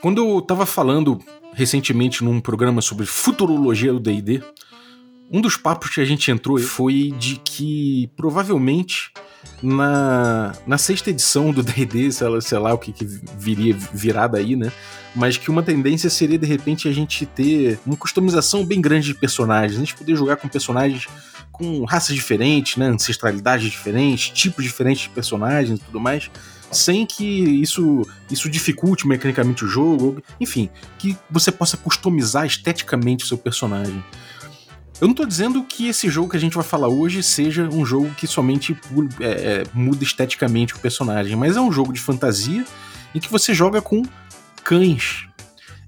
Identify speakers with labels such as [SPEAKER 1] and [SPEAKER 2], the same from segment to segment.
[SPEAKER 1] Quando eu tava falando recentemente num programa sobre futurologia do D&D, um dos papos que a gente entrou foi de que provavelmente na, na sexta edição do D&D, sei lá, sei lá o que, que viria virar daí, né? Mas que uma tendência seria de repente a gente ter uma customização bem grande de personagens, a gente poder jogar com personagens com raças diferentes, né? Ancestralidades diferentes, tipos diferentes de personagens e tudo mais sem que isso, isso dificulte mecanicamente o jogo, enfim, que você possa customizar esteticamente o seu personagem. Eu não estou dizendo que esse jogo que a gente vai falar hoje seja um jogo que somente é, é, muda esteticamente o personagem, mas é um jogo de fantasia em que você joga com cães.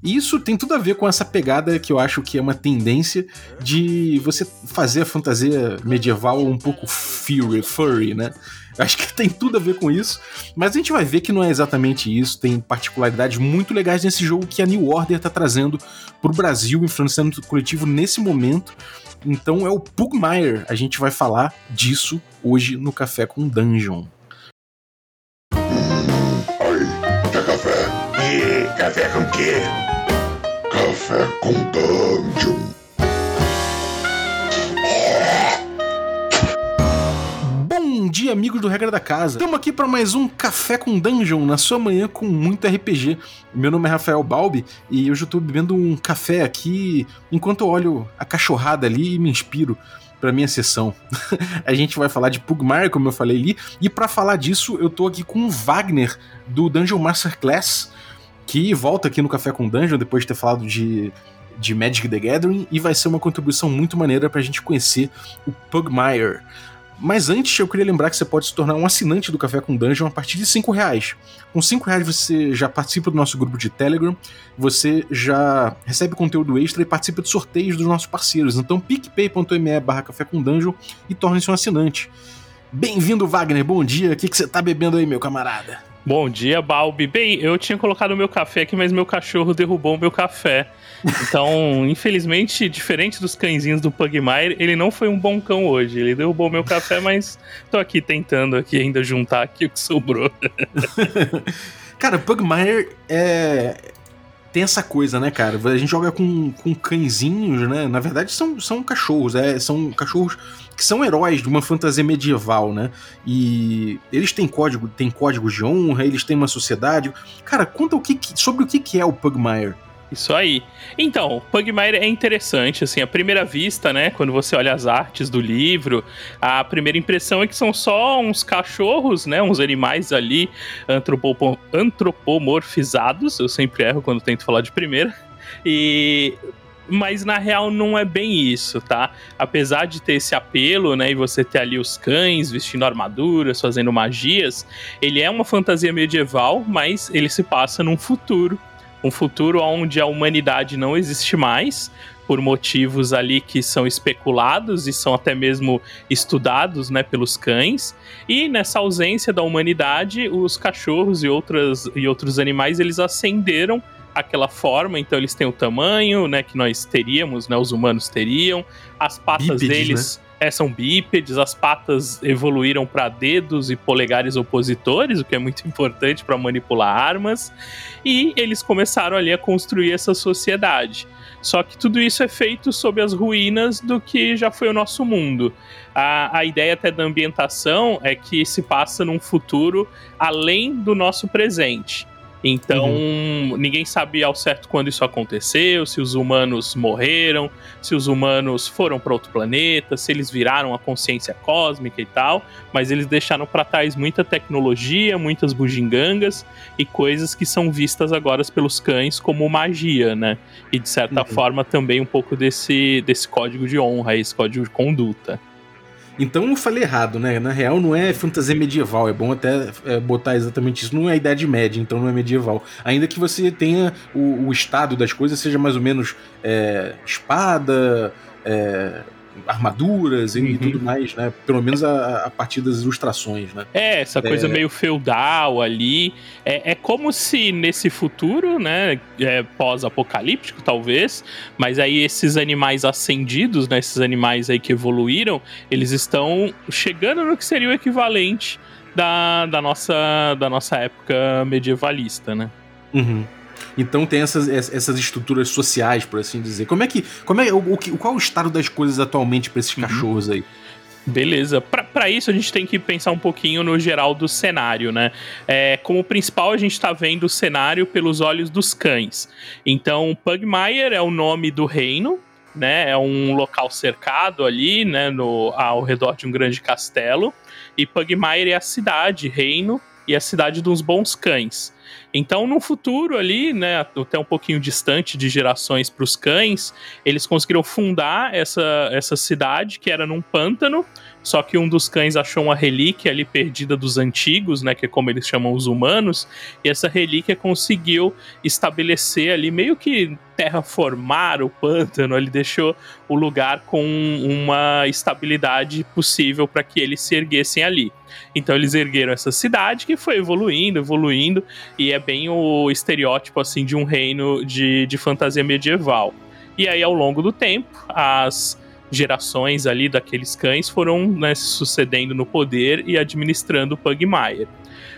[SPEAKER 1] E isso tem tudo a ver com essa pegada que eu acho que é uma tendência de você fazer a fantasia medieval um pouco furry, furry né? Acho que tem tudo a ver com isso, mas a gente vai ver que não é exatamente isso. Tem particularidades muito legais nesse jogo que a New Order está trazendo para o Brasil, influenciando o coletivo nesse momento. Então é o Pugmire. A gente vai falar disso hoje no Café com Dungeon.
[SPEAKER 2] Hum, oi, quer café? E café com quê? Café com Dungeon.
[SPEAKER 1] Dia, amigos do Regra da Casa. Estamos aqui para mais um Café com Dungeon, na sua manhã com muito RPG. Meu nome é Rafael Balbi e hoje eu estou bebendo um café aqui enquanto eu olho a cachorrada ali e me inspiro para minha sessão. a gente vai falar de Pugmire, como eu falei ali, e para falar disso eu tô aqui com o Wagner do Dungeon Master Class, que volta aqui no Café com Dungeon depois de ter falado de de Magic the Gathering e vai ser uma contribuição muito maneira para a gente conhecer o Pugmire. Mas antes, eu queria lembrar que você pode se tornar um assinante do Café com Dungeon a partir de 5 reais. Com 5 reais você já participa do nosso grupo de Telegram, você já recebe conteúdo extra e participa de sorteios dos nossos parceiros. Então picpay.me barra Café com Dungeon e torne-se um assinante. Bem-vindo, Wagner. Bom dia. O que, que você tá bebendo aí, meu camarada?
[SPEAKER 3] Bom dia, Balbi. Bem, eu tinha colocado meu café aqui, mas meu cachorro derrubou meu café. Então, infelizmente, diferente dos cãezinhos do Pugmire, ele não foi um bom cão hoje. Ele derrubou meu café, mas tô aqui tentando aqui ainda juntar aqui o que sobrou.
[SPEAKER 1] cara, Pugmire é tem essa coisa, né, cara? A gente joga com, com cãezinhos, né? Na verdade, são, são cachorros, é, são cachorros que são heróis de uma fantasia medieval, né? E eles têm código, têm códigos de honra, eles têm uma sociedade. Cara, conta o que, sobre o que é o Pugmire.
[SPEAKER 3] Isso aí. Então, Pugmire é interessante, assim, à primeira vista, né, quando você olha as artes do livro, a primeira impressão é que são só uns cachorros, né, uns animais ali antropo antropomorfizados, eu sempre erro quando tento falar de primeira, e mas na real não é bem isso, tá? Apesar de ter esse apelo, né, e você ter ali os cães vestindo armaduras, fazendo magias, ele é uma fantasia medieval, mas ele se passa num futuro um futuro onde a humanidade não existe mais, por motivos ali que são especulados e são até mesmo estudados né, pelos cães. E nessa ausência da humanidade, os cachorros e, outras, e outros animais eles ascenderam aquela forma, então eles têm o tamanho né, que nós teríamos, né, os humanos teriam, as patas Bípedes, deles. Né? É, são bípedes, as patas evoluíram para dedos e polegares opositores, o que é muito importante para manipular armas, e eles começaram ali a construir essa sociedade. Só que tudo isso é feito sob as ruínas do que já foi o nosso mundo. A, a ideia até da ambientação é que se passa num futuro além do nosso presente. Então, uhum. ninguém sabe ao certo quando isso aconteceu, se os humanos morreram, se os humanos foram para outro planeta, se eles viraram a consciência cósmica e tal, mas eles deixaram para trás muita tecnologia, muitas bugigangas e coisas que são vistas agora pelos cães como magia, né? E de certa uhum. forma também um pouco desse, desse código de honra, esse código de conduta.
[SPEAKER 1] Então eu falei errado, né? Na real não é fantasia medieval, é bom até é, botar exatamente isso. Não é Idade Média, então não é medieval. Ainda que você tenha o, o estado das coisas, seja mais ou menos é, espada, é, armaduras uhum. e tudo mais, né? Pelo menos a, a, partir das ilustrações, né?
[SPEAKER 3] É, essa é... coisa meio feudal ali. É, é como se nesse futuro, né, é, pós-apocalíptico talvez, mas aí esses animais ascendidos, né, esses animais aí que evoluíram, eles estão chegando no que seria o equivalente da, da, nossa, da nossa época medievalista, né?
[SPEAKER 1] Uhum. Então tem essas, essas estruturas sociais, por assim dizer. Como é que. Como é, o, o, qual é o estado das coisas atualmente para esses uhum. cachorros aí?
[SPEAKER 3] Beleza. Para isso, a gente tem que pensar um pouquinho no geral do cenário, né? É, como principal, a gente está vendo o cenário pelos olhos dos cães. Então, Pugmire é o nome do reino, né? É um local cercado ali, né? No, ao redor de um grande castelo. E Pugmire é a cidade, reino, e a cidade dos bons cães. Então, no futuro ali, né, até um pouquinho distante de gerações para os cães, eles conseguiram fundar essa, essa cidade que era num pântano, só que um dos cães achou uma relíquia ali perdida dos antigos, né, que é como eles chamam os humanos, e essa relíquia conseguiu estabelecer ali meio que terraformar o pântano, ele deixou o lugar com uma estabilidade possível para que eles se erguessem ali. Então eles ergueram essa cidade que foi evoluindo, evoluindo, e é bem o estereótipo assim de um reino de, de fantasia medieval. E aí, ao longo do tempo, as gerações ali daqueles cães foram né, se sucedendo no poder e administrando Pugmire.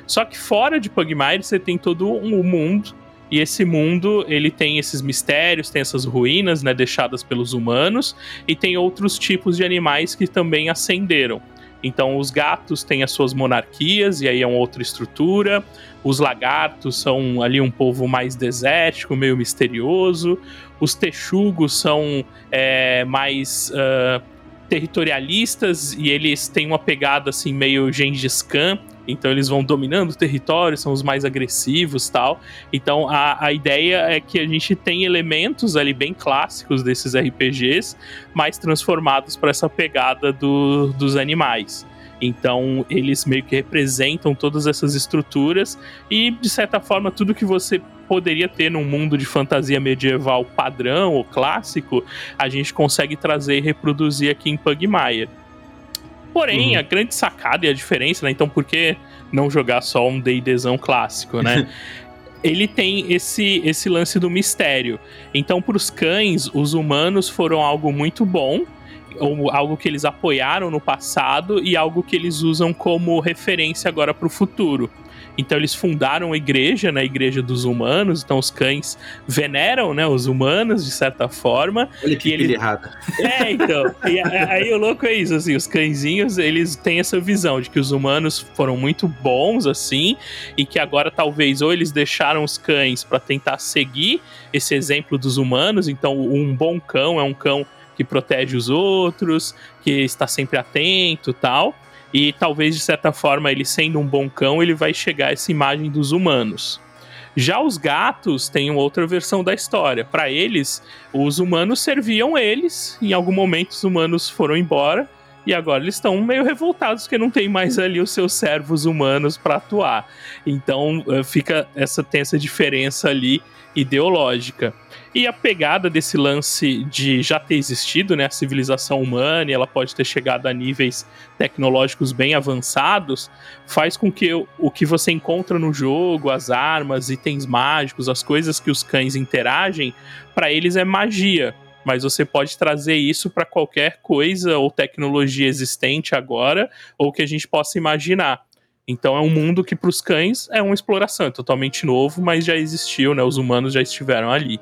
[SPEAKER 3] Só que fora de Pugmire você tem todo um mundo e esse mundo ele tem esses mistérios, tem essas ruínas, né, deixadas pelos humanos e tem outros tipos de animais que também ascenderam. Então, os gatos têm as suas monarquias, e aí é uma outra estrutura. Os lagartos são ali um povo mais desértico, meio misterioso. Os texugos são é, mais uh, territorialistas e eles têm uma pegada assim meio Gengis Khan. Então eles vão dominando o território, são os mais agressivos tal. Então a, a ideia é que a gente tem elementos ali bem clássicos desses RPGs, mas transformados para essa pegada do, dos animais. Então eles meio que representam todas essas estruturas e de certa forma tudo que você poderia ter num mundo de fantasia medieval padrão ou clássico, a gente consegue trazer e reproduzir aqui em Pugmire. Porém, uhum. a grande sacada e a diferença, né? Então, por que não jogar só um D&Dzão clássico, né? ele tem esse, esse lance do mistério. Então, para os cães, os humanos foram algo muito bom, ou algo que eles apoiaram no passado e algo que eles usam como referência agora para o futuro. Então eles fundaram a igreja, né, a igreja dos humanos. Então os cães veneram, né, os humanos de certa forma.
[SPEAKER 1] Olha que
[SPEAKER 3] eles...
[SPEAKER 1] errada.
[SPEAKER 3] É, então. e aí o louco é isso, assim, os cãezinhos eles têm essa visão de que os humanos foram muito bons assim e que agora talvez ou eles deixaram os cães para tentar seguir esse exemplo dos humanos. Então um bom cão é um cão que protege os outros, que está sempre atento, tal e talvez de certa forma ele sendo um bom cão, ele vai chegar a essa imagem dos humanos. Já os gatos têm outra versão da história. Para eles, os humanos serviam eles, em algum momento os humanos foram embora e agora eles estão meio revoltados porque não tem mais ali os seus servos humanos para atuar. Então eh, fica essa tem essa diferença ali ideológica. E a pegada desse lance de já ter existido, né, a civilização humana, e ela pode ter chegado a níveis tecnológicos bem avançados, faz com que o, que você encontra no jogo, as armas, itens mágicos, as coisas que os cães interagem, para eles é magia. Mas você pode trazer isso para qualquer coisa ou tecnologia existente agora, ou que a gente possa imaginar. Então é um mundo que para os cães é uma exploração, é totalmente novo, mas já existiu, né? Os humanos já estiveram ali.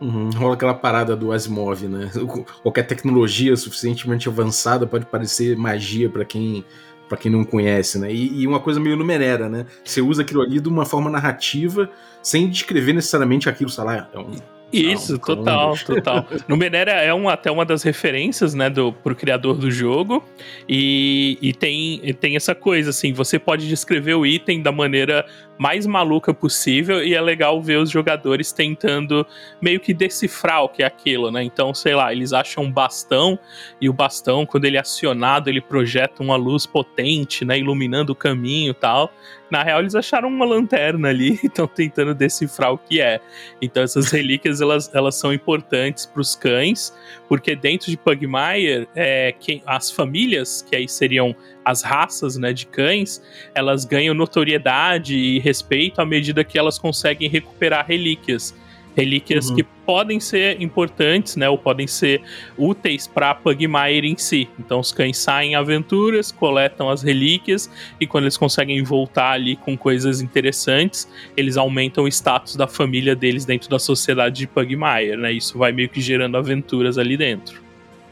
[SPEAKER 1] Uhum, rola aquela parada do Asimov, né? Qualquer tecnologia suficientemente avançada pode parecer magia para quem para quem não conhece, né? E, e, uma coisa meio numerera, né? Você usa aquilo ali de uma forma narrativa, sem descrever necessariamente aquilo, sei lá, é um
[SPEAKER 3] isso, total, total. Numenera é um, até uma das referências, né, do, pro criador do jogo. E, e tem, e tem essa coisa, assim, você pode descrever o item da maneira mais maluca possível e é legal ver os jogadores tentando meio que decifrar o que é aquilo, né? Então, sei lá, eles acham um bastão e o bastão, quando ele é acionado, ele projeta uma luz potente, né, iluminando o caminho tal. Na real, eles acharam uma lanterna ali e estão tentando decifrar o que é. Então, essas relíquias elas, elas são importantes para os cães, porque dentro de Pugmire, é, quem, as famílias, que aí seriam as raças né, de cães, elas ganham notoriedade e respeito à medida que elas conseguem recuperar relíquias relíquias uhum. que podem ser importantes, né, ou podem ser úteis para Pugmire em si. Então os cães saem em aventuras, coletam as relíquias e quando eles conseguem voltar ali com coisas interessantes, eles aumentam o status da família deles dentro da sociedade de Pugmire, né? Isso vai meio que gerando aventuras ali dentro.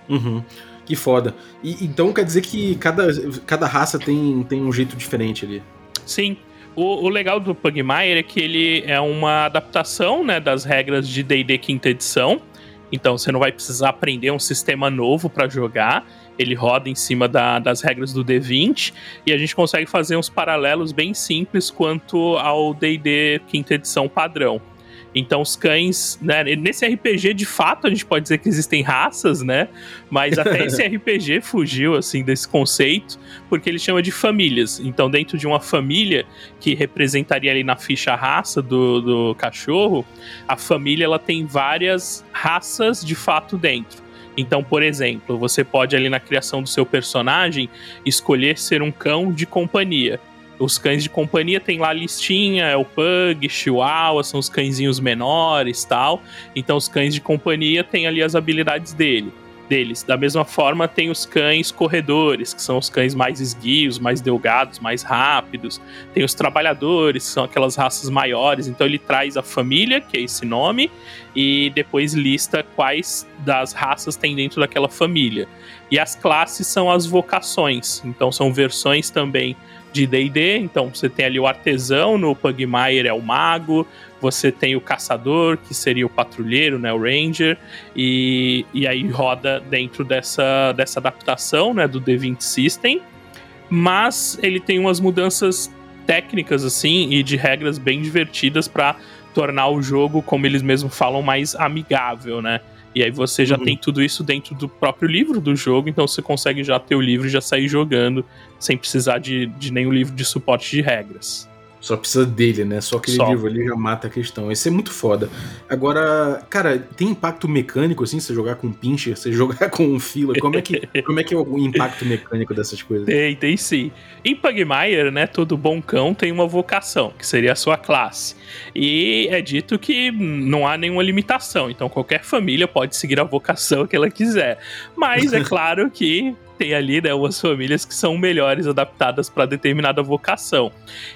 [SPEAKER 1] Uhum. Que foda. E, então quer dizer que cada, cada raça tem, tem um jeito diferente ali.
[SPEAKER 3] Sim. O, o legal do Pugmire é que ele é uma adaptação né, das regras de D&D quinta edição. Então você não vai precisar aprender um sistema novo para jogar. Ele roda em cima da, das regras do D20 e a gente consegue fazer uns paralelos bem simples quanto ao D&D quinta edição padrão. Então os cães, né, nesse RPG de fato a gente pode dizer que existem raças, né? Mas até esse RPG fugiu assim desse conceito, porque ele chama de famílias. Então dentro de uma família que representaria ali na ficha a raça do, do cachorro, a família ela tem várias raças de fato dentro. Então, por exemplo, você pode ali na criação do seu personagem escolher ser um cão de companhia. Os cães de companhia tem lá a listinha, é o Pug, Chihuahua, são os cãezinhos menores tal. Então os cães de companhia têm ali as habilidades dele deles. Da mesma forma, tem os cães corredores, que são os cães mais esguios, mais delgados, mais rápidos. Tem os trabalhadores, que são aquelas raças maiores. Então ele traz a família, que é esse nome, e depois lista quais das raças tem dentro daquela família. E as classes são as vocações. Então são versões também de D&D, então você tem ali o artesão, no Pugmire é o mago, você tem o caçador, que seria o patrulheiro, né, o ranger, e, e aí roda dentro dessa, dessa adaptação, né, do D20 System, mas ele tem umas mudanças técnicas, assim, e de regras bem divertidas para tornar o jogo, como eles mesmos falam, mais amigável, né, e aí você já uhum. tem tudo isso dentro do próprio livro do jogo, então você consegue já ter o livro e já sair jogando sem precisar de, de nenhum livro de suporte de regras.
[SPEAKER 1] Só precisa dele, né? Só aquele Só. livro ali já mata a questão. Esse é muito foda. Agora, cara, tem impacto mecânico, assim, você jogar com pincher, você jogar com um fila? Como é que, como é, que é o impacto mecânico dessas coisas?
[SPEAKER 3] Tem, tem sim. Em Pugmire, né, todo bom cão tem uma vocação, que seria a sua classe. E é dito que não há nenhuma limitação, então qualquer família pode seguir a vocação que ela quiser. Mas é claro que tem ali, né, umas famílias que são melhores adaptadas para determinada vocação.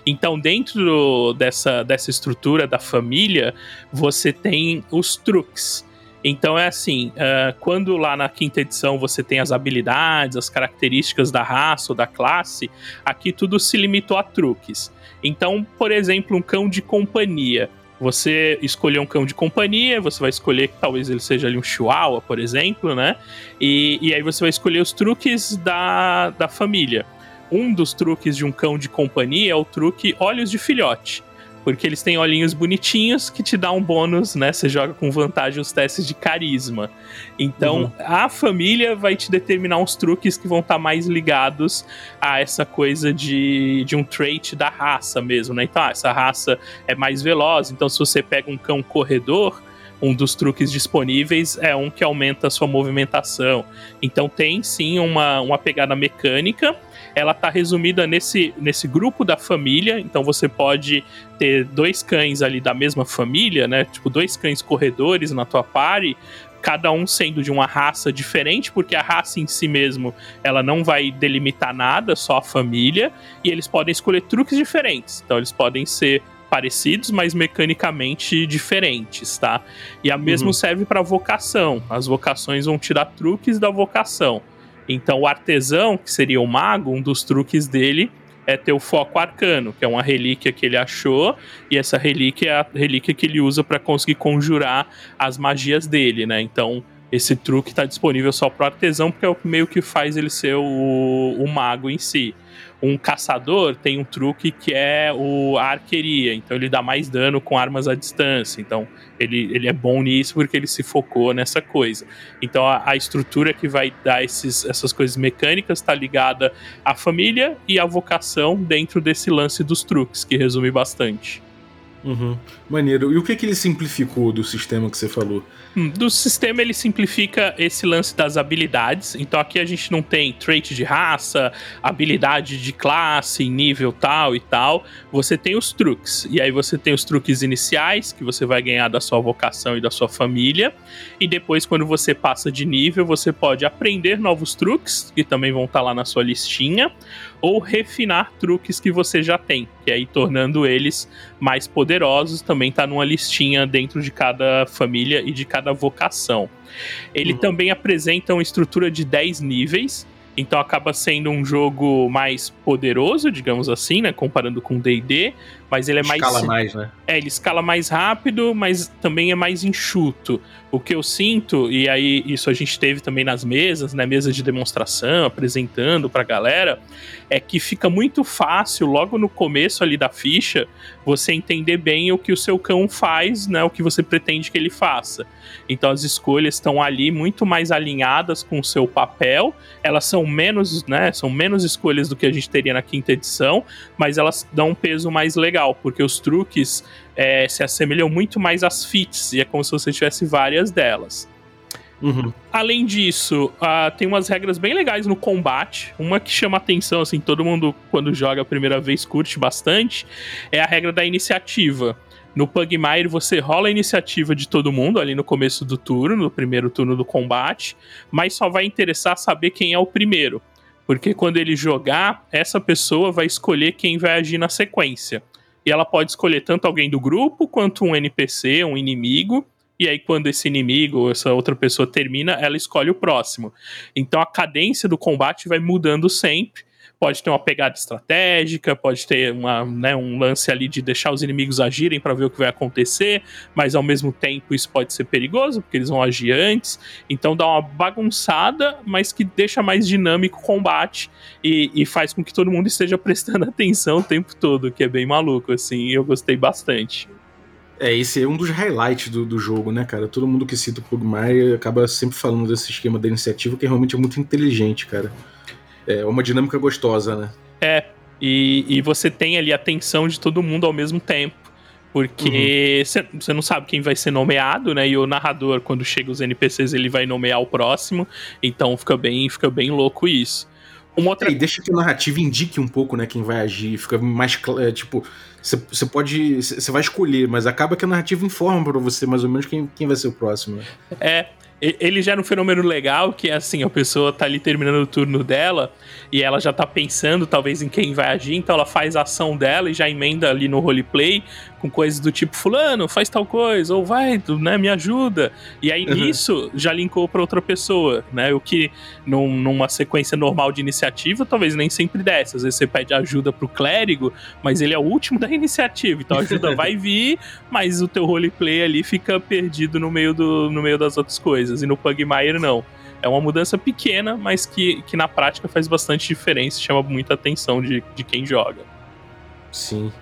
[SPEAKER 3] Então, dentro dessa, dessa estrutura da família, você tem os truques. Então é assim, uh, quando lá na quinta edição você tem as habilidades, as características da raça ou da classe, aqui tudo se limitou a truques. Então, por exemplo, um cão de companhia. Você escolher um cão de companhia, você vai escolher que talvez ele seja ali um chihuahua, por exemplo, né? E, e aí você vai escolher os truques da, da família. Um dos truques de um cão de companhia é o truque olhos de filhote porque eles têm olhinhos bonitinhos que te dá um bônus, né? Você joga com vantagem os testes de carisma. Então, uhum. a família vai te determinar uns truques que vão estar tá mais ligados a essa coisa de, de um trait da raça mesmo, né? Então, ah, essa raça é mais veloz, então se você pega um cão corredor, um dos truques disponíveis é um que aumenta a sua movimentação. Então tem sim uma, uma pegada mecânica. Ela tá resumida nesse, nesse grupo da família. Então você pode ter dois cães ali da mesma família, né? Tipo, dois cães corredores na tua party, cada um sendo de uma raça diferente, porque a raça em si mesmo ela não vai delimitar nada, só a família, e eles podem escolher truques diferentes. Então eles podem ser parecidos, mas mecanicamente diferentes, tá? E a mesmo uhum. serve para vocação. As vocações vão te dar truques da vocação. Então, o artesão, que seria o mago, um dos truques dele é ter o foco arcano, que é uma relíquia que ele achou, e essa relíquia é a relíquia que ele usa para conseguir conjurar as magias dele, né? Então, esse truque está disponível só para o artesão, porque é o meio que faz ele ser o, o mago em si um caçador tem um truque que é o, a arqueria, então ele dá mais dano com armas à distância. Então ele, ele é bom nisso porque ele se focou nessa coisa. Então a, a estrutura que vai dar esses, essas coisas mecânicas está ligada à família e à vocação dentro desse lance dos truques, que resume bastante.
[SPEAKER 1] Uhum. Maneiro. E o que, que ele simplificou do sistema que você falou?
[SPEAKER 3] Hum, do sistema ele simplifica esse lance das habilidades. Então aqui a gente não tem trait de raça, habilidade de classe, nível tal e tal. Você tem os truques. E aí você tem os truques iniciais que você vai ganhar da sua vocação e da sua família. E depois, quando você passa de nível, você pode aprender novos truques, que também vão estar lá na sua listinha ou refinar truques que você já tem, que aí tornando eles mais poderosos, também está numa listinha dentro de cada família e de cada vocação. Ele uhum. também apresenta uma estrutura de 10 níveis, então acaba sendo um jogo mais poderoso, digamos assim, né, comparando com D&D, mas ele é
[SPEAKER 1] escala
[SPEAKER 3] mais
[SPEAKER 1] escala mais, né?
[SPEAKER 3] É, ele escala mais rápido, mas também é mais enxuto. O que eu sinto, e aí isso a gente teve também nas mesas, né, mesa de demonstração, apresentando pra galera, é que fica muito fácil logo no começo ali da ficha você entender bem o que o seu cão faz, né, o que você pretende que ele faça. Então as escolhas estão ali muito mais alinhadas com o seu papel, elas são menos, né, são menos escolhas do que a gente teria na quinta edição, mas elas dão um peso mais legal, porque os truques é, se assemelham muito mais às fits, e é como se você tivesse várias delas. Uhum. Além disso, uh, tem umas regras bem legais no combate. Uma que chama atenção, assim, todo mundo, quando joga a primeira vez, curte bastante, é a regra da iniciativa. No Pugmire, você rola a iniciativa de todo mundo ali no começo do turno, no primeiro turno do combate, mas só vai interessar saber quem é o primeiro. Porque quando ele jogar, essa pessoa vai escolher quem vai agir na sequência. E ela pode escolher tanto alguém do grupo quanto um NPC, um inimigo. E aí, quando esse inimigo ou essa outra pessoa termina, ela escolhe o próximo. Então a cadência do combate vai mudando sempre pode ter uma pegada estratégica, pode ter uma, né, um lance ali de deixar os inimigos agirem para ver o que vai acontecer, mas ao mesmo tempo isso pode ser perigoso, porque eles vão agir antes. Então dá uma bagunçada, mas que deixa mais dinâmico o combate e, e faz com que todo mundo esteja prestando atenção o tempo todo, que é bem maluco, assim, eu gostei bastante.
[SPEAKER 1] É, esse é um dos highlights do, do jogo, né, cara? Todo mundo que cita o Pugmire acaba sempre falando desse esquema da iniciativa, que realmente é muito inteligente, cara é uma dinâmica gostosa, né?
[SPEAKER 3] É, e, e você tem ali a atenção de todo mundo ao mesmo tempo. Porque você uhum. não sabe quem vai ser nomeado, né? E o narrador, quando chega os NPCs, ele vai nomear o próximo. Então fica bem, fica bem louco isso.
[SPEAKER 1] Uma outra... E deixa que a narrativa indique um pouco, né, quem vai agir. Fica mais é, tipo, você pode. Você vai escolher, mas acaba que a narrativa informa para você mais ou menos quem, quem vai ser o próximo. Né?
[SPEAKER 3] É, ele gera um fenômeno legal que é assim, a pessoa tá ali terminando o turno dela e ela já tá pensando talvez em quem vai agir, então ela faz a ação dela e já emenda ali no roleplay com coisas do tipo fulano, faz tal coisa, ou vai, né, me ajuda. E aí uhum. nisso já linkou para outra pessoa, né? O que num, numa sequência normal de iniciativa talvez nem sempre desse. Às vezes você pede ajuda pro clérigo, mas ele é o último da iniciativa, então a ajuda vai vir, mas o teu roleplay ali fica perdido no meio do no meio das outras coisas coisas, e no Pugmire não. É uma mudança pequena, mas que, que na prática faz bastante diferença e chama muita atenção de, de quem joga.
[SPEAKER 1] Sim.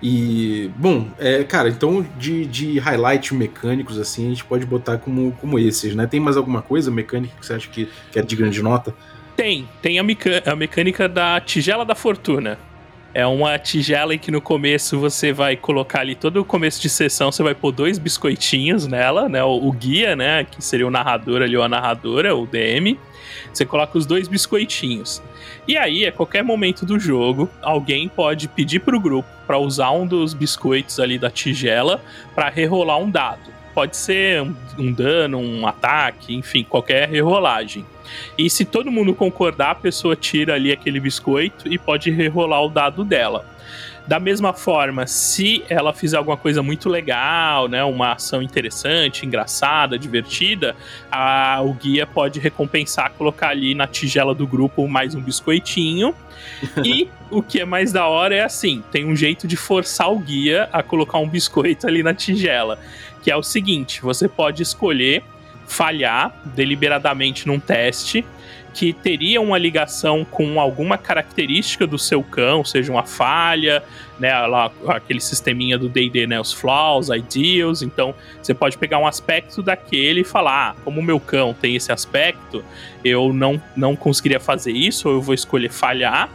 [SPEAKER 1] E, bom, é, cara, então de, de highlights mecânicos, assim, a gente pode botar como, como esses, né? Tem mais alguma coisa mecânica que você acha que, que é de grande nota?
[SPEAKER 3] Tem. Tem a, a mecânica da tigela da fortuna. É uma tigela em que no começo você vai colocar ali, todo o começo de sessão, você vai pôr dois biscoitinhos nela, né? O, o guia, né? Que seria o narrador ali, ou a narradora, o DM. Você coloca os dois biscoitinhos. E aí, a qualquer momento do jogo, alguém pode pedir pro grupo para usar um dos biscoitos ali da tigela para rerolar um dado. Pode ser um, um dano, um ataque, enfim, qualquer rerolagem. E se todo mundo concordar, a pessoa tira ali aquele biscoito e pode rerolar o dado dela. Da mesma forma, se ela fizer alguma coisa muito legal, né, uma ação interessante, engraçada, divertida, a, o guia pode recompensar, colocar ali na tigela do grupo mais um biscoitinho. e o que é mais da hora é assim: tem um jeito de forçar o guia a colocar um biscoito ali na tigela. Que é o seguinte: você pode escolher falhar deliberadamente num teste que teria uma ligação com alguma característica do seu cão, seja uma falha, né, lá, aquele sisteminha do D&D, né, os flaws, ideals, então você pode pegar um aspecto daquele e falar, ah, como o meu cão tem esse aspecto, eu não, não conseguiria fazer isso, ou eu vou escolher falhar,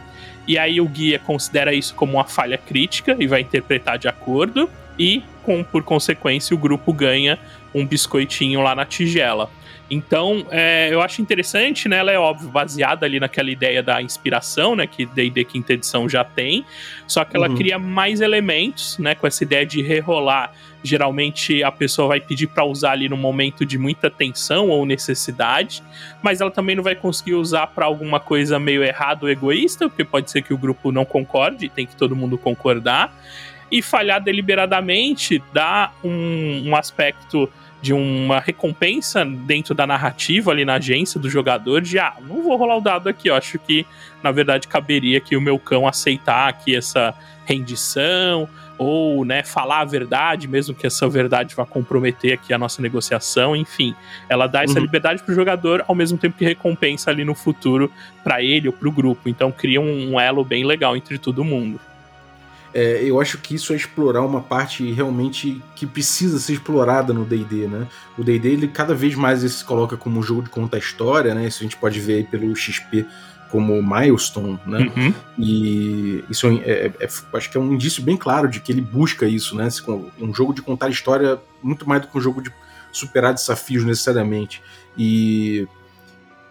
[SPEAKER 3] e aí o guia considera isso como uma falha crítica e vai interpretar de acordo, e, com, por consequência, o grupo ganha um biscoitinho lá na tigela. Então, é, eu acho interessante, né? Ela é óbvio baseada ali naquela ideia da inspiração, né? Que D&D quinta edição já tem. Só que ela uhum. cria mais elementos, né? Com essa ideia de rerolar. Geralmente a pessoa vai pedir para usar ali no momento de muita tensão ou necessidade, mas ela também não vai conseguir usar para alguma coisa meio errado ou egoísta, porque pode ser que o grupo não concorde, tem que todo mundo concordar. E falhar deliberadamente dá um, um aspecto de uma recompensa dentro da narrativa ali na agência do jogador de ah, não vou rolar o dado aqui, eu acho que na verdade caberia que o meu cão aceitar aqui essa rendição ou, né, falar a verdade, mesmo que essa verdade vá comprometer aqui a nossa negociação, enfim, ela dá essa uhum. liberdade pro jogador ao mesmo tempo que recompensa ali no futuro para ele ou pro grupo. Então cria um, um elo bem legal entre todo mundo.
[SPEAKER 1] É, eu acho que isso é explorar uma parte realmente que precisa ser explorada no D&D, né? O D&D, ele cada vez mais se coloca como um jogo de conta história, né? Isso a gente pode ver aí pelo XP como milestone, né? Uhum. E isso é, é, é, acho que é um indício bem claro de que ele busca isso, né? Um jogo de contar história muito mais do que um jogo de superar desafios necessariamente. E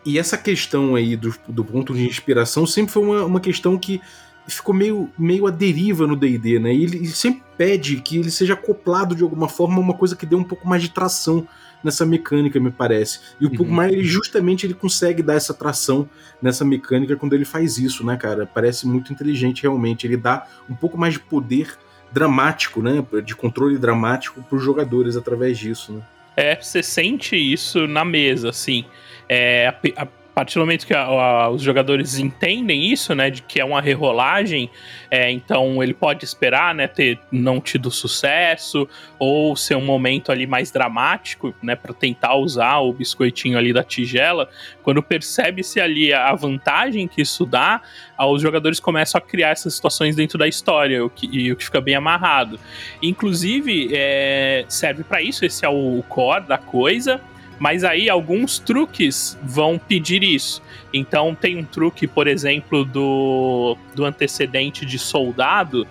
[SPEAKER 1] e essa questão aí do, do ponto de inspiração sempre foi uma, uma questão que ficou meio, meio à deriva no D&D, né? E ele, ele, sempre pede que ele seja acoplado de alguma forma a uma coisa que dê um pouco mais de tração nessa mecânica, me parece. E o uhum. Pugmire, ele justamente ele consegue dar essa tração nessa mecânica quando ele faz isso, né, cara? Parece muito inteligente realmente. Ele dá um pouco mais de poder dramático, né? De controle dramático para os jogadores através disso, né?
[SPEAKER 3] É, você sente isso na mesa, assim. É, a, a partir do momento que a, a, os jogadores entendem isso, né, de que é uma rerolagem, é, então ele pode esperar, né, ter não tido sucesso ou ser um momento ali mais dramático, né, para tentar usar o biscoitinho ali da tigela. Quando percebe-se ali a vantagem que isso dá, os jogadores começam a criar essas situações dentro da história, o que, e o que fica bem amarrado. Inclusive, é, serve para isso, esse é o core da coisa. Mas aí alguns truques vão pedir isso. Então tem um truque, por exemplo, do, do antecedente de soldado,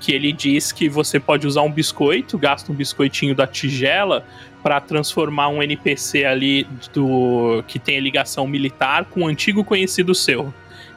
[SPEAKER 3] que ele diz que você pode usar um biscoito, gasta um biscoitinho da tigela para transformar um NPC ali do que tem ligação militar com um antigo conhecido seu.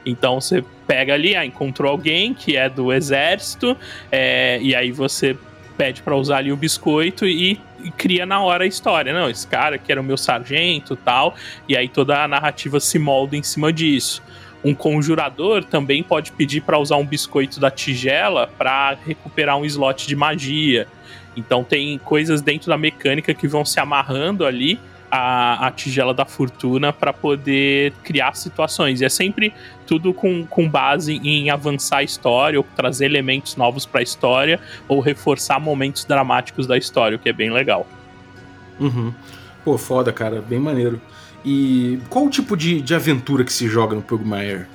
[SPEAKER 3] Então você pega ali, ah, encontrou alguém que é do exército, é, e aí você pede para usar ali o biscoito e, e, cria na hora a história. Não, esse cara que era o meu sargento tal. E aí toda a narrativa se molda em cima disso. Um conjurador também pode pedir para usar um biscoito da tigela para recuperar um slot de magia. Então tem coisas dentro da mecânica que vão se amarrando ali a, a tigela da fortuna para poder criar situações. E é sempre tudo com, com base em avançar a história, ou trazer elementos novos para a história, ou reforçar momentos dramáticos da história, o que é bem legal.
[SPEAKER 1] Uhum. Pô, foda, cara, bem maneiro. E qual o tipo de, de aventura que se joga no Pugmire?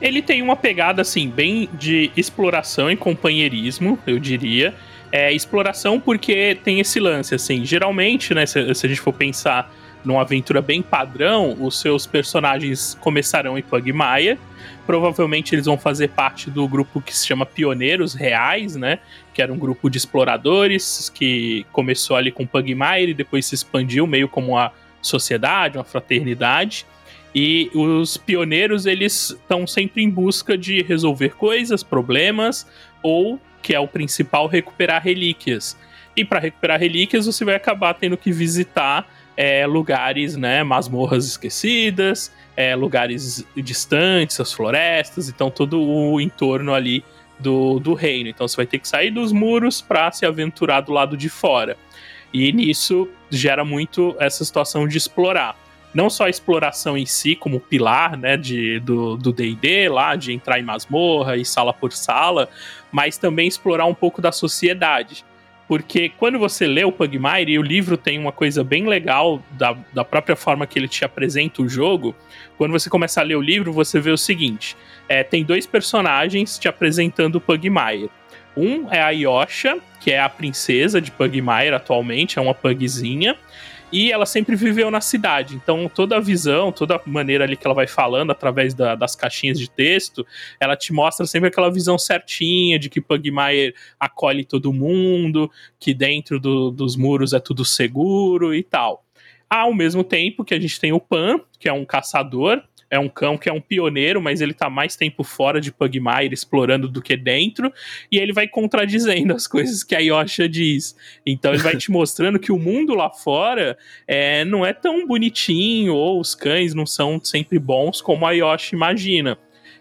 [SPEAKER 3] Ele tem uma pegada, assim, bem de exploração e companheirismo, eu diria é, exploração porque tem esse lance, assim, geralmente, né, se, se, a gente for pensar numa aventura bem padrão, os seus personagens começarão em Pugmire, provavelmente eles vão fazer parte do grupo que se chama Pioneiros Reais, né, que era um grupo de exploradores que começou ali com Pugmire e depois se expandiu meio como uma sociedade, uma fraternidade, e os pioneiros, eles estão sempre em busca de resolver coisas, problemas, ou que é o principal, recuperar relíquias. E para recuperar relíquias, você vai acabar tendo que visitar é, lugares, né, masmorras esquecidas, é, lugares distantes, as florestas, então todo o entorno ali do, do reino. Então você vai ter que sair dos muros para se aventurar do lado de fora. E nisso gera muito essa situação de explorar. Não só a exploração em si, como pilar né, de, do DD lá, de entrar em masmorra e sala por sala, mas também explorar um pouco da sociedade. Porque quando você lê o Pugmire, e o livro tem uma coisa bem legal da, da própria forma que ele te apresenta o jogo, quando você começa a ler o livro, você vê o seguinte: é, tem dois personagens te apresentando o Pugmire. Um é a Yosha, que é a princesa de Pugmire atualmente, é uma pugzinha. E ela sempre viveu na cidade. Então, toda a visão, toda a maneira ali que ela vai falando através da, das caixinhas de texto, ela te mostra sempre aquela visão certinha de que Pugmire acolhe todo mundo, que dentro do, dos muros é tudo seguro e tal. Ao mesmo tempo que a gente tem o Pan, que é um caçador, é um cão que é um pioneiro, mas ele tá mais tempo fora de Pugmire explorando do que dentro, e ele vai contradizendo as coisas que a Yosha diz. Então ele vai te mostrando que o mundo lá fora é, não é tão bonitinho, ou os cães não são sempre bons como a Yosha imagina.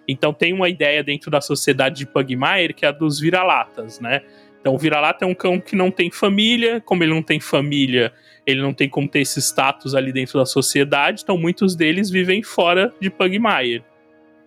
[SPEAKER 3] Então tem uma ideia dentro da sociedade de Pugmire que é a dos vira-latas, né? Então o vira-lata é um cão que não tem família, como ele não tem família, ele não tem como ter esse status ali dentro da sociedade, então muitos deles vivem fora de Pugmire.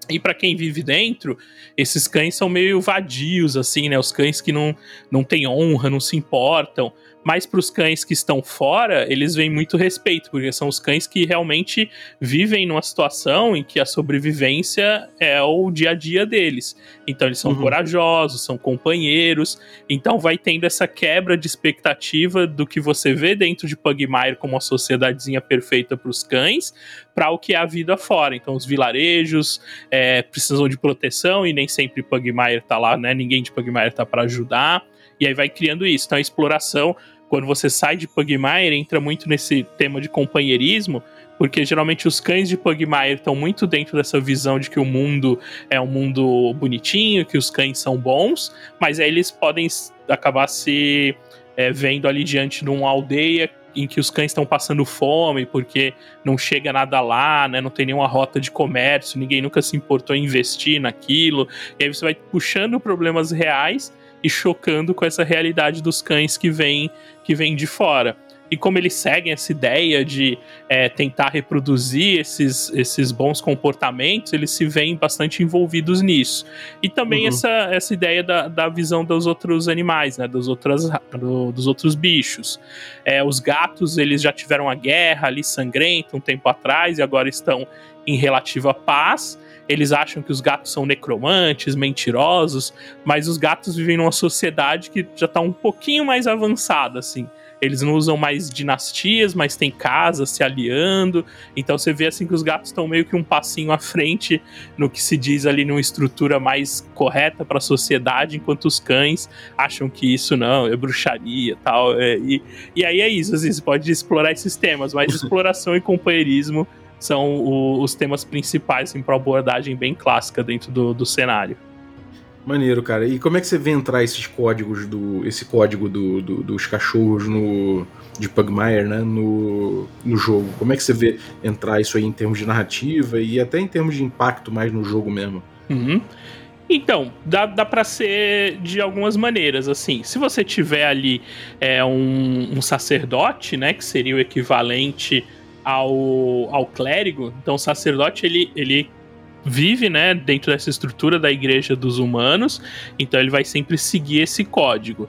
[SPEAKER 3] E para quem vive dentro, esses cães são meio vadios, assim, né? Os cães que não, não têm honra, não se importam. Mas para os cães que estão fora, eles veem muito respeito, porque são os cães que realmente vivem numa situação em que a sobrevivência é o dia a dia deles. Então eles são uhum. corajosos, são companheiros. Então vai tendo essa quebra de expectativa do que você vê dentro de Pugmire como uma sociedadezinha perfeita para os cães, para o que é a vida fora. Então os vilarejos é, precisam de proteção e nem sempre Pugmire está lá, né? Ninguém de Pugmire está para ajudar. E aí vai criando isso. Então a exploração quando você sai de Pugmire, entra muito nesse tema de companheirismo, porque geralmente os cães de Pugmire estão muito dentro dessa visão de que o mundo é um mundo bonitinho, que os cães são bons, mas aí eles podem acabar se é, vendo ali diante de uma aldeia em que os cães estão passando fome porque não chega nada lá, né? Não tem nenhuma rota de comércio, ninguém nunca se importou em investir naquilo. E aí você vai puxando problemas reais e chocando com essa realidade dos cães que vêm que vem de fora. E como eles seguem essa ideia de é, tentar reproduzir esses, esses bons comportamentos, eles se veem bastante envolvidos nisso. E também uhum. essa, essa ideia da, da visão dos outros animais, né, dos, outras, do, dos outros bichos. É, os gatos, eles já tiveram a guerra ali sangrenta um tempo atrás e agora estão em relativa paz. Eles acham que os gatos são necromantes, mentirosos, mas os gatos vivem numa sociedade que já está um pouquinho mais avançada, assim. Eles não usam mais dinastias, mas tem casas se aliando. Então você vê assim que os gatos estão meio que um passinho à frente no que se diz ali numa estrutura mais correta para a sociedade, enquanto os cães acham que isso não, é bruxaria tal. É, e, e aí é isso, assim, você pode explorar esses temas, mas exploração e companheirismo são o, os temas principais assim, para abordagem bem clássica dentro do, do cenário.
[SPEAKER 1] Maneiro, cara. E como é que você vê entrar esses códigos do. esse código do, do, dos cachorros no. de Pugmire, né? No, no jogo? Como é que você vê entrar isso aí em termos de narrativa e até em termos de impacto mais no jogo mesmo?
[SPEAKER 3] Uhum. Então, dá, dá para ser de algumas maneiras, assim. Se você tiver ali é, um, um sacerdote, né? Que seria o equivalente ao, ao clérigo. Então, o sacerdote ele, ele vive, né, dentro dessa estrutura da igreja dos humanos, então ele vai sempre seguir esse código.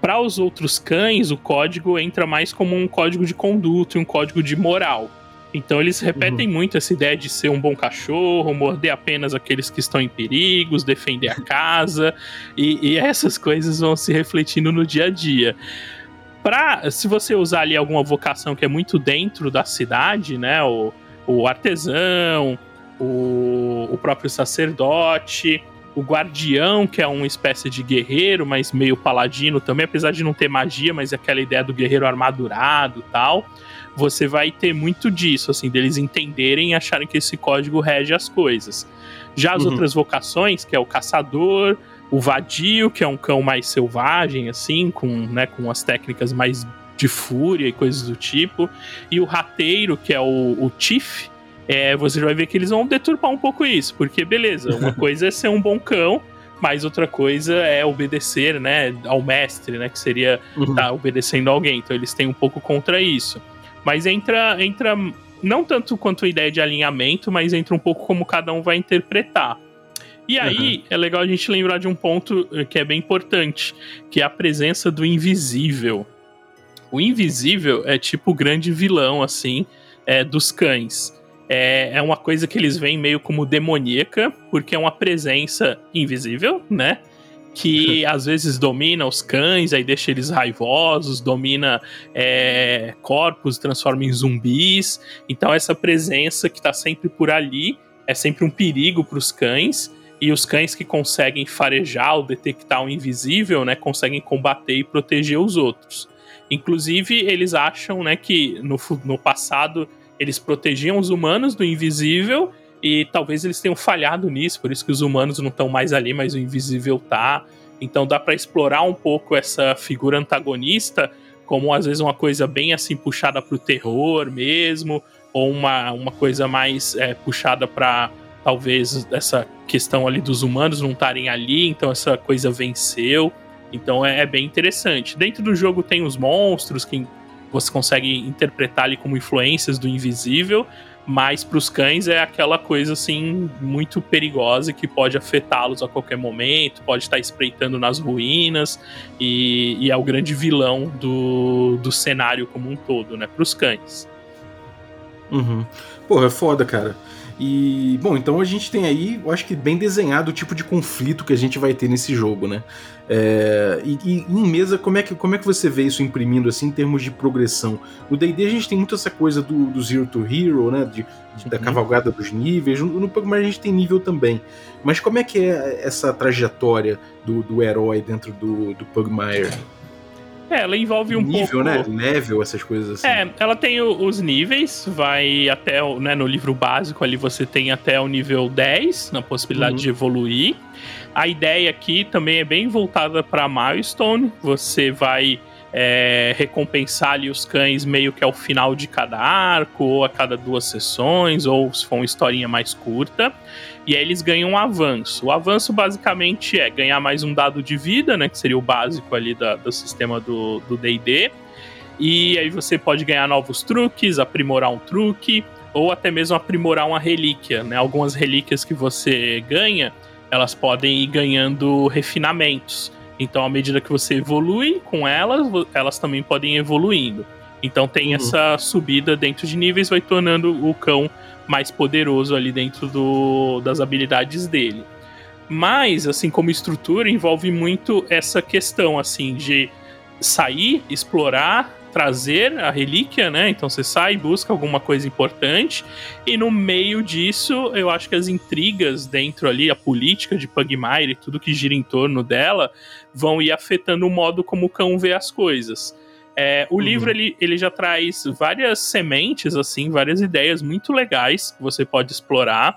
[SPEAKER 3] Para os outros cães, o código entra mais como um código de conduta e um código de moral. Então eles repetem uhum. muito essa ideia de ser um bom cachorro, morder apenas aqueles que estão em perigos, defender a casa, e, e essas coisas vão se refletindo no dia a dia pra, se você usar ali alguma vocação que é muito dentro da cidade, né? O, o artesão, o, o próprio sacerdote, o guardião, que é uma espécie de guerreiro, mas meio paladino também, apesar de não ter magia, mas é aquela ideia do guerreiro armadurado tal. Você vai ter muito disso, assim, deles entenderem e acharem que esse código rege as coisas. Já as uhum. outras vocações, que é o caçador, o vadio, que é um cão mais selvagem, assim, com, né, com as técnicas mais de fúria e coisas do tipo, e o rateiro, que é o, o Tiff, é, você vai ver que eles vão deturpar um pouco isso, porque beleza, uma coisa é ser um bom cão, mas outra coisa é obedecer, né, ao mestre, né, que seria uhum. tá obedecendo alguém. Então eles têm um pouco contra isso. Mas entra entra não tanto quanto a ideia de alinhamento, mas entra um pouco como cada um vai interpretar. E aí uhum. é legal a gente lembrar de um ponto eh, que é bem importante, que é a presença do invisível. O invisível é tipo o grande vilão, assim, é, dos cães. É, é uma coisa que eles veem meio como demoníaca, porque é uma presença invisível, né? que às vezes domina os cães, aí deixa eles raivosos, domina é, corpos, transforma em zumbis. Então essa presença que está sempre por ali é sempre um perigo para os cães. E os cães que conseguem farejar ou detectar o invisível, né, conseguem combater e proteger os outros. Inclusive, eles acham né, que no, no passado eles protegiam os humanos do invisível e talvez eles tenham falhado nisso, por isso que os humanos não estão mais ali, mas o invisível tá. Então dá para explorar um pouco essa figura antagonista como às vezes uma coisa bem assim puxada para o terror mesmo, ou uma, uma coisa mais é, puxada para talvez essa questão ali dos humanos não estarem ali, então essa coisa venceu. Então é, é, bem interessante. Dentro do jogo tem os monstros que você consegue interpretar ali como influências do invisível, mas para os cães é aquela coisa assim muito perigosa que pode afetá-los a qualquer momento, pode estar espreitando nas ruínas e, e é o grande vilão do, do cenário como um todo, né? Para os cães.
[SPEAKER 1] Uhum. Porra, é foda, cara. E, bom, então a gente tem aí, eu acho que bem desenhado o tipo de conflito que a gente vai ter nesse jogo, né? É, e, e, em mesa, como é, que, como é que você vê isso imprimindo assim em termos de progressão? No DD a gente tem muito essa coisa do, do Zero to Hero, né? De, de da uhum. cavalgada dos níveis. No, no a gente tem nível também. Mas como é que é essa trajetória do, do herói dentro do, do Pugmire?
[SPEAKER 3] É, ela envolve um
[SPEAKER 1] nível,
[SPEAKER 3] pouco...
[SPEAKER 1] né? Level, essas coisas assim.
[SPEAKER 3] É, ela tem o, os níveis, vai até, o, né, no livro básico ali você tem até o nível 10, na possibilidade uhum. de evoluir. A ideia aqui também é bem voltada para milestone, você vai é, recompensar ali os cães meio que ao final de cada arco, ou a cada duas sessões, ou se for uma historinha mais curta. E aí eles ganham um avanço. O avanço basicamente é ganhar mais um dado de vida, né? Que seria o básico ali da, do sistema do DD. E aí você pode ganhar novos truques, aprimorar um truque, ou até mesmo aprimorar uma relíquia, né? Algumas relíquias que você ganha, elas podem ir ganhando refinamentos. Então, à medida que você evolui com elas, elas também podem ir evoluindo. Então tem uhum. essa subida dentro de níveis, vai tornando o cão mais poderoso ali dentro do, das habilidades dele. Mas, assim, como estrutura, envolve muito essa questão, assim, de sair, explorar, trazer a relíquia, né? Então você sai e busca alguma coisa importante. E no meio disso, eu acho que as intrigas dentro ali, a política de Pugmire e tudo que gira em torno dela, vão ir afetando o modo como o cão vê as coisas. É, o uhum. livro ele, ele já traz várias sementes, assim, várias ideias muito legais que você pode explorar.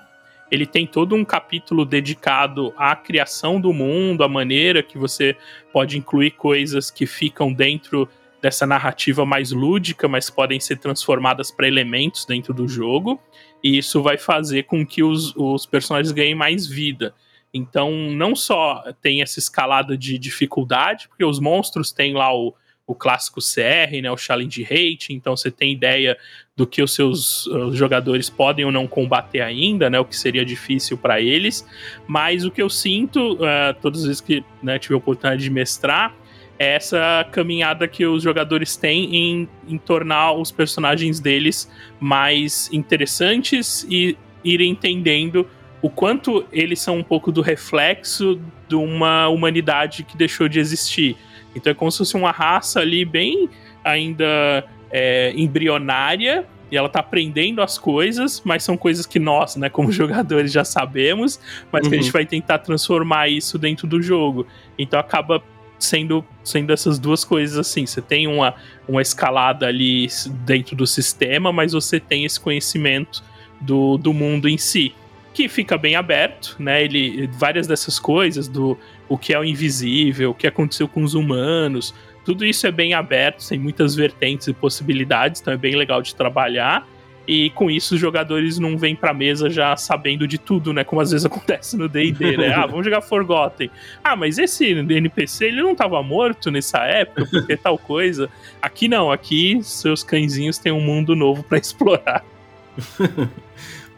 [SPEAKER 3] Ele tem todo um capítulo dedicado à criação do mundo, a maneira que você pode incluir coisas que ficam dentro dessa narrativa mais lúdica, mas podem ser transformadas para elementos dentro do jogo. E isso vai fazer com que os, os personagens ganhem mais vida. Então, não só tem essa escalada de dificuldade, porque os monstros têm lá o, o clássico CR, né, o Challenge Rate, então você tem ideia do que os seus os jogadores podem ou não combater ainda, né, o que seria difícil para eles, mas o que eu sinto, uh, todas as vezes que né, tive a oportunidade de mestrar, é essa caminhada que os jogadores têm em, em tornar os personagens deles mais interessantes e ir entendendo o quanto eles são um pouco do reflexo de uma humanidade que deixou de existir. Então é como se fosse uma raça ali bem ainda é, embrionária e ela tá aprendendo as coisas, mas são coisas que nós, né, como jogadores já sabemos, mas uhum. que a gente uhum. vai tentar transformar isso dentro do jogo. Então acaba sendo, sendo essas duas coisas assim. Você tem uma, uma escalada ali dentro do sistema, mas você tem esse conhecimento do, do mundo em si. Que fica bem aberto, né? Ele, várias dessas coisas, do o que é o invisível, o que aconteceu com os humanos, tudo isso é bem aberto, tem muitas vertentes e possibilidades, então é bem legal de trabalhar. E com isso os jogadores não vêm pra mesa já sabendo de tudo, né? Como às vezes acontece no D&D, né? Ah, vamos jogar Forgotten. Ah, mas esse NPC, ele não tava morto nessa época, porque tal coisa. Aqui não, aqui seus cãezinhos têm um mundo novo para explorar.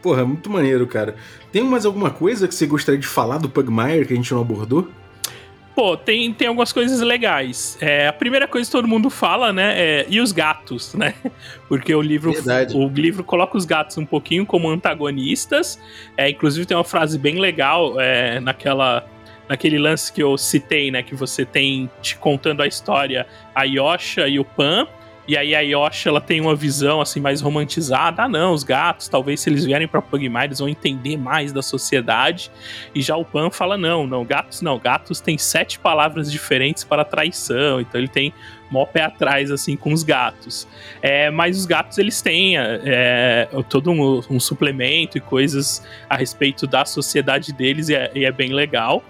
[SPEAKER 1] Porra, muito maneiro, cara. Tem mais alguma coisa que você gostaria de falar do Pugmire que a gente não abordou?
[SPEAKER 3] Pô, tem, tem algumas coisas legais. É, a primeira coisa que todo mundo fala, né, é e os gatos, né? Porque o livro, o livro coloca os gatos um pouquinho como antagonistas. É, inclusive tem uma frase bem legal é, naquela naquele lance que eu citei, né? Que você tem te contando a história a Yosha e o Pan. E aí a Yoshi, ela tem uma visão assim mais romantizada. Ah, não, os gatos, talvez se eles vierem para Pugmire, eles vão entender mais da sociedade. E já o Pan fala: "Não, não, gatos não, gatos têm sete palavras diferentes para traição". Então ele tem mó pé atrás assim com os gatos. É, mas os gatos eles têm é, é todo um, um, suplemento e coisas a respeito da sociedade deles e é, e é bem legal.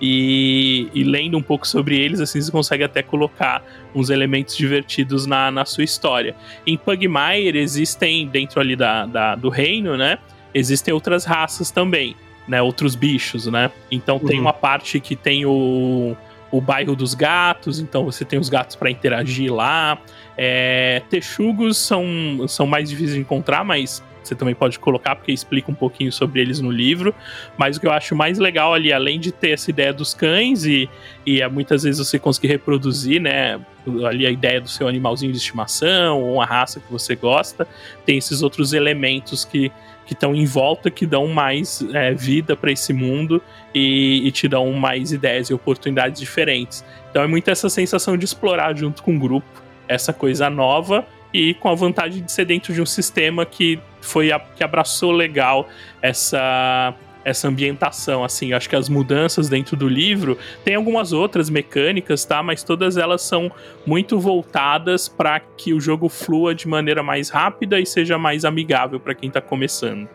[SPEAKER 3] E, e, lendo um pouco sobre eles, assim, você consegue até colocar uns elementos divertidos na, na sua história. Em Pugmire existem, dentro ali da, da, do reino, né? Existem outras raças também, né? Outros bichos, né? Então uhum. tem uma parte que tem o, o bairro dos gatos, então você tem os gatos para interagir lá. É, texugos são, são mais difíceis de encontrar, mas você também pode colocar, porque explica um pouquinho sobre eles no livro. Mas o que eu acho mais legal ali, além de ter essa ideia dos cães e, e é, muitas vezes você conseguir reproduzir, né? Ali a ideia do seu animalzinho de estimação, ou uma raça que você gosta, tem esses outros elementos que que estão em volta que dão mais é, vida para esse mundo e, e, te dão mais ideias e oportunidades diferentes. Então é muito essa sensação de explorar junto com o grupo essa coisa nova e com a vantagem de ser dentro de um sistema que foi a, que abraçou legal essa essa ambientação, assim, acho que as mudanças dentro do livro tem algumas outras mecânicas, tá? Mas todas elas são muito voltadas para que o jogo flua de maneira mais rápida e seja mais amigável para quem tá começando.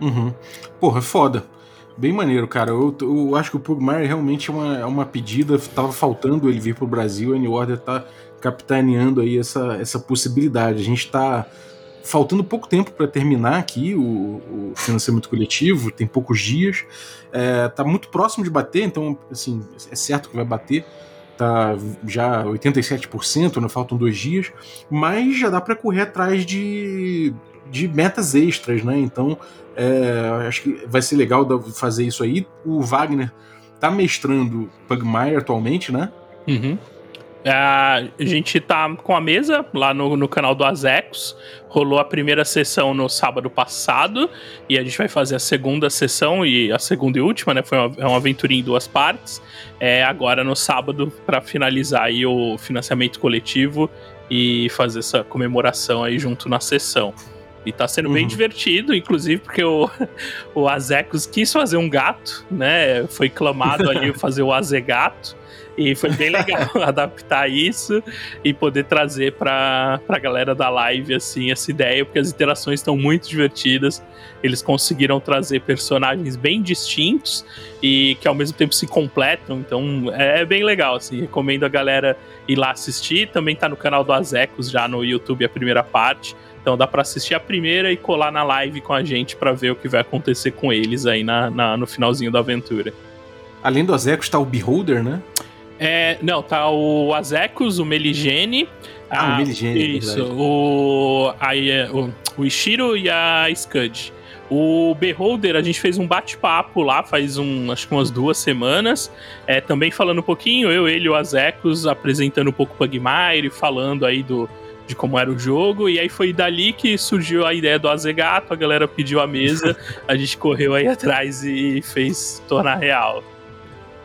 [SPEAKER 1] Uhum. Porra, foda. Bem maneiro, cara. Eu, eu acho que o Pugmire realmente é uma, é uma pedida. Tava faltando ele vir pro Brasil. A New Order tá capitaneando aí essa, essa possibilidade. A gente está faltando pouco tempo para terminar aqui o, o, financiamento coletivo, tem poucos dias, é, tá muito próximo de bater, então assim é certo que vai bater, tá já 87%, não faltam dois dias, mas já dá para correr atrás de, de metas extras, né? Então é, acho que vai ser legal fazer isso aí. O Wagner tá mestrando Pugmire atualmente, né?
[SPEAKER 3] Uhum. É, a gente tá com a mesa lá no, no canal do Azecos. Rolou a primeira sessão no sábado passado e a gente vai fazer a segunda sessão e a segunda e última, né? Foi uma, é uma aventurinha em duas partes. É agora no sábado para finalizar aí o financiamento coletivo e fazer essa comemoração aí junto na sessão. E tá sendo uhum. bem divertido, inclusive porque o, o Azecos quis fazer um gato, né? Foi clamado ali fazer o Azegato. E foi bem legal adaptar isso e poder trazer pra, pra galera da live, assim, essa ideia, porque as interações estão muito divertidas. Eles conseguiram trazer personagens bem distintos e que ao mesmo tempo se completam, então é bem legal, assim. Recomendo a galera ir lá assistir. Também tá no canal do Azecos, já no YouTube, a primeira parte. Então dá para assistir a primeira e colar na live com a gente para ver o que vai acontecer com eles aí na, na no finalzinho da aventura.
[SPEAKER 1] Além do Azecos, tá o Beholder, né?
[SPEAKER 3] É, não, tá o Azekos, o Meligene.
[SPEAKER 1] Ah, a, o Meligene.
[SPEAKER 3] É isso, o, a, o, o Ishiro e a Scud. O Beholder, a gente fez um bate-papo lá faz um, acho que umas duas semanas. É, também falando um pouquinho, eu, ele e o Azekos apresentando um pouco o Pugmire, falando aí do, de como era o jogo. E aí foi dali que surgiu a ideia do Azegato, a galera pediu a mesa, a gente correu aí atrás e fez tornar real.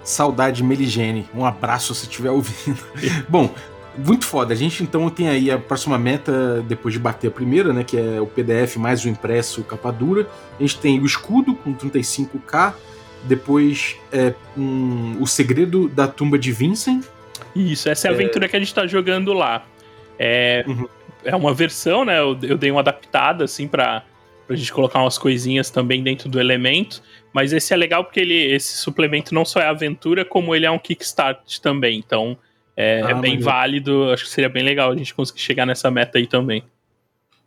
[SPEAKER 1] Saudade Meligene. Um abraço se estiver ouvindo. Bom, muito foda. A gente então tem aí a próxima meta depois de bater a primeira, né? Que é o PDF mais o impresso capa dura. A gente tem o escudo com 35k. Depois é um, o segredo da tumba de Vincent.
[SPEAKER 3] Isso, essa é a aventura é... que a gente tá jogando lá. É, uhum. é uma versão, né? Eu, eu dei uma adaptada assim para pra gente colocar umas coisinhas também dentro do elemento. Mas esse é legal porque ele, esse suplemento não só é aventura, como ele é um kickstart também. Então é, ah, é bem válido. Acho que seria bem legal a gente conseguir chegar nessa meta aí também.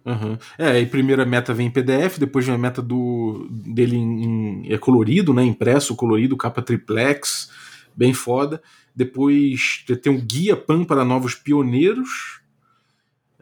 [SPEAKER 1] Uhum. É, aí primeira meta vem em PDF, depois vem a meta do dele em, em, é colorido, né? Impresso, colorido, capa triplex, bem foda. Depois tem um guia PAN para novos pioneiros,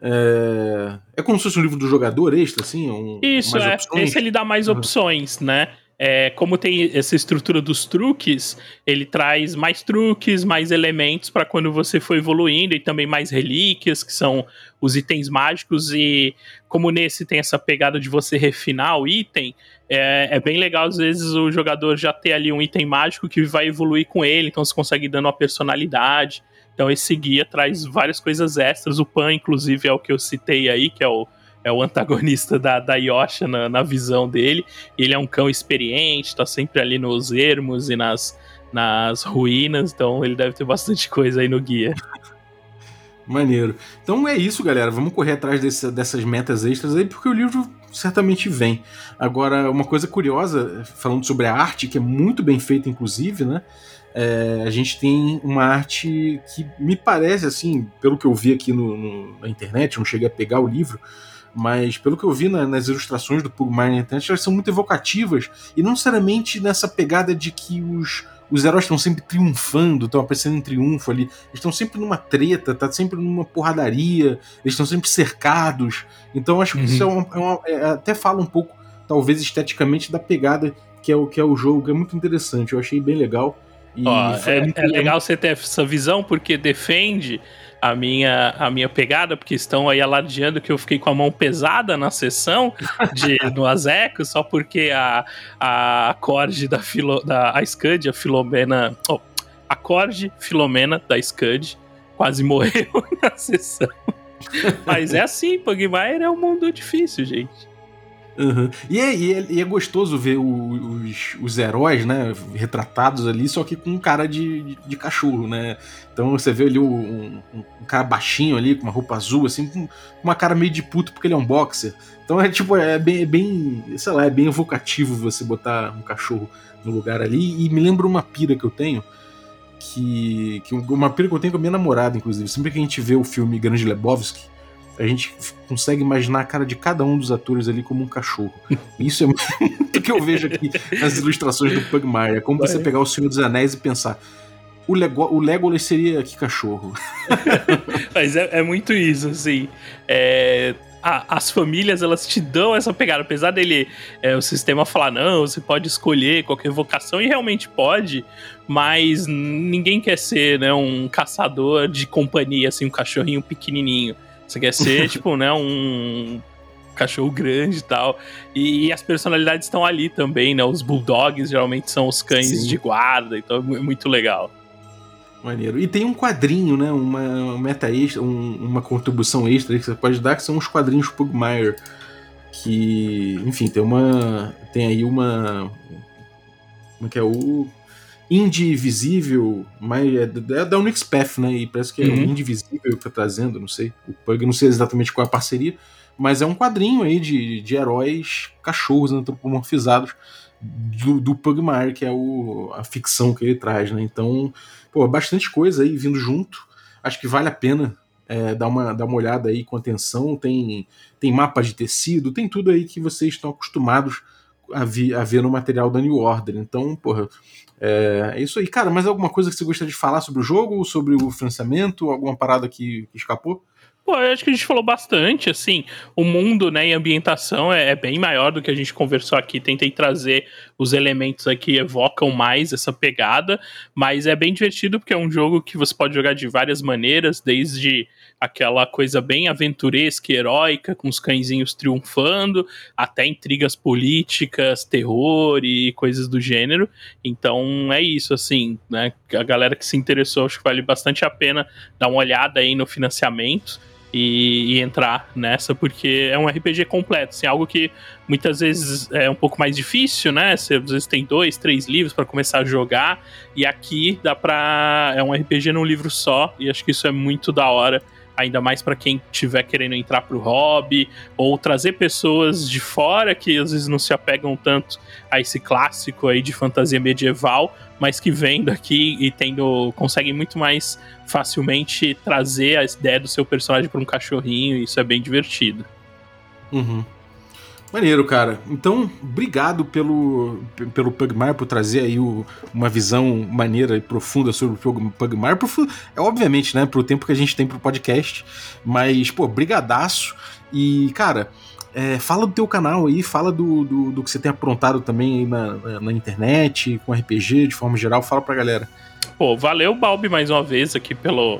[SPEAKER 1] é, é como se fosse um livro do jogador extra, assim? Um,
[SPEAKER 3] Isso, é. Opções. Esse ele dá mais uhum. opções, né? é, como tem essa estrutura dos truques, ele traz mais truques, mais elementos para quando você for evoluindo e também mais relíquias, que são os itens mágicos. E como nesse tem essa pegada de você refinar o item, é, é, bem legal às vezes o jogador já ter ali um item mágico que vai evoluir com ele, então você consegue ir dando uma personalidade. Então esse guia traz várias coisas extras. O Pan, inclusive, é o que eu citei aí, que é o, é o antagonista da, da Yosha na, na visão dele. Ele é um cão experiente, tá sempre ali nos ermos e nas, nas ruínas, então ele deve ter bastante coisa aí no guia.
[SPEAKER 1] Maneiro. Então é isso, galera. Vamos correr atrás desse, dessas metas extras aí, porque o livro certamente vem. Agora, uma coisa curiosa, falando sobre a arte, que é muito bem feita, inclusive, né? É, a gente tem uma arte que me parece, assim, pelo que eu vi aqui no, no, na internet, não cheguei a pegar o livro, mas pelo que eu vi na, nas ilustrações do Pugmire na internet, elas são muito evocativas e não necessariamente nessa pegada de que os, os heróis estão sempre triunfando, estão aparecendo em triunfo ali. Eles estão sempre numa treta, tá sempre numa porradaria, eles estão sempre cercados. Então acho que uhum. isso é, uma, é, uma, é até fala um pouco, talvez esteticamente, da pegada que é o que é o jogo, é muito interessante. Eu achei bem legal.
[SPEAKER 3] Ó, é, é legal você ter essa visão porque defende a minha, a minha pegada, porque estão aí alardeando que eu fiquei com a mão pesada na sessão de, no Azeco, só porque a, a acorde da, filo, da a Scud, a Filomena. Oh, acorde Filomena da Scud, quase morreu na sessão. Mas é assim, Pugmire é um mundo difícil, gente.
[SPEAKER 1] Uhum. E, é, e, é, e, é, gostoso ver os, os, heróis, né, retratados ali, só que com cara de, de, de cachorro, né? Então você vê ali um, um, um, cara baixinho ali, com uma roupa azul, assim, com uma cara meio de puto porque ele é um boxer. Então é tipo, é bem, é bem, sei lá, é bem evocativo você botar um cachorro no lugar ali. E me lembra uma pira que eu tenho, que, que uma pira que eu tenho com a minha namorada, inclusive. Sempre que a gente vê o filme Grande Lebowski, a gente consegue imaginar a cara de cada um dos atores ali como um cachorro. Isso é muito que eu vejo aqui nas ilustrações do Pugmire. É como você pegar o Senhor dos Anéis e pensar. O, Lego, o Legolas seria que cachorro?
[SPEAKER 3] Mas é, é, muito isso, assim. É, a, as famílias elas te dão essa pegada, apesar dele é, o sistema falar não, você pode escolher qualquer vocação e realmente pode, mas ninguém quer ser né, um caçador de companhia, assim, um cachorrinho pequenininho. Você quer ser, tipo, né, um cachorro grande e tal. E, as personalidades estão ali também, né? Os bulldogs geralmente são os cães Sim. de guarda, então é muito legal.
[SPEAKER 1] Maneiro. E tem um quadrinho, né? Uma meta extra, um, uma contribuição extra que você pode dar, que são os quadrinhos Pugmire. Que, enfim, tem uma. Tem aí uma. Como é que é? O Indivisível, mas é da, da Unixpath, né? E parece que é uhum. o Indivisível que tá trazendo, não sei. O Pug, não sei exatamente qual é a parceria, mas é um quadrinho aí de, de heróis cachorros antropomorfizados do, do Pugmire, que é o, a ficção que ele traz, né? Então, pô, bastante coisa aí vindo junto. Acho que vale a pena é, dar, uma, dar uma olhada aí com atenção. Tem, tem mapa de tecido, tem tudo aí que vocês estão acostumados a, vi, a ver no material da New Order. Então, porra, é, é isso aí. Cara, mas alguma coisa que você gostaria de falar sobre o jogo, sobre o financiamento, alguma parada que, que escapou?
[SPEAKER 3] Pô, acho que a gente falou bastante, assim, o mundo, né, e ambientação é, é, bem maior do que a gente conversou aqui, tentei trazer os elementos aqui evocam mais essa pegada, mas é bem divertido porque é um jogo que você pode jogar de várias maneiras, desde aquela coisa bem aventuresca e heróica, com os cãezinhos triunfando, até intrigas políticas, terror e coisas do gênero. Então é isso, assim, né? A galera que se interessou, acho que vale bastante a pena dar uma olhada aí no financiamento. E, e, entrar nessa, porque é um RPG completo, assim, algo que muitas vezes é um pouco mais difícil, né? Você às vezes tem dois, três livros para começar a jogar, e aqui dá pra. É um RPG num livro só, e acho que isso é muito da hora ainda mais para quem estiver querendo entrar pro hobby, ou trazer pessoas de fora que às vezes não se apegam tanto a esse clássico aí de fantasia medieval, mas que vem daqui e tendo conseguem muito mais facilmente trazer a ideia do seu personagem para um cachorrinho, e isso é bem divertido.
[SPEAKER 1] Uhum. Maneiro, cara. Então, obrigado pelo, pelo Pugmire, por trazer aí o, uma visão maneira e profunda sobre o Pugmire. É obviamente, né, pro tempo que a gente tem pro podcast. Mas, pô, brigadaço. E, cara, É, fala do teu canal aí, fala do, do, do, que você tem aprontado também na, na, internet, com RPG de forma geral, fala pra galera.
[SPEAKER 3] Pô, valeu, Balbi, mais uma vez aqui pelo,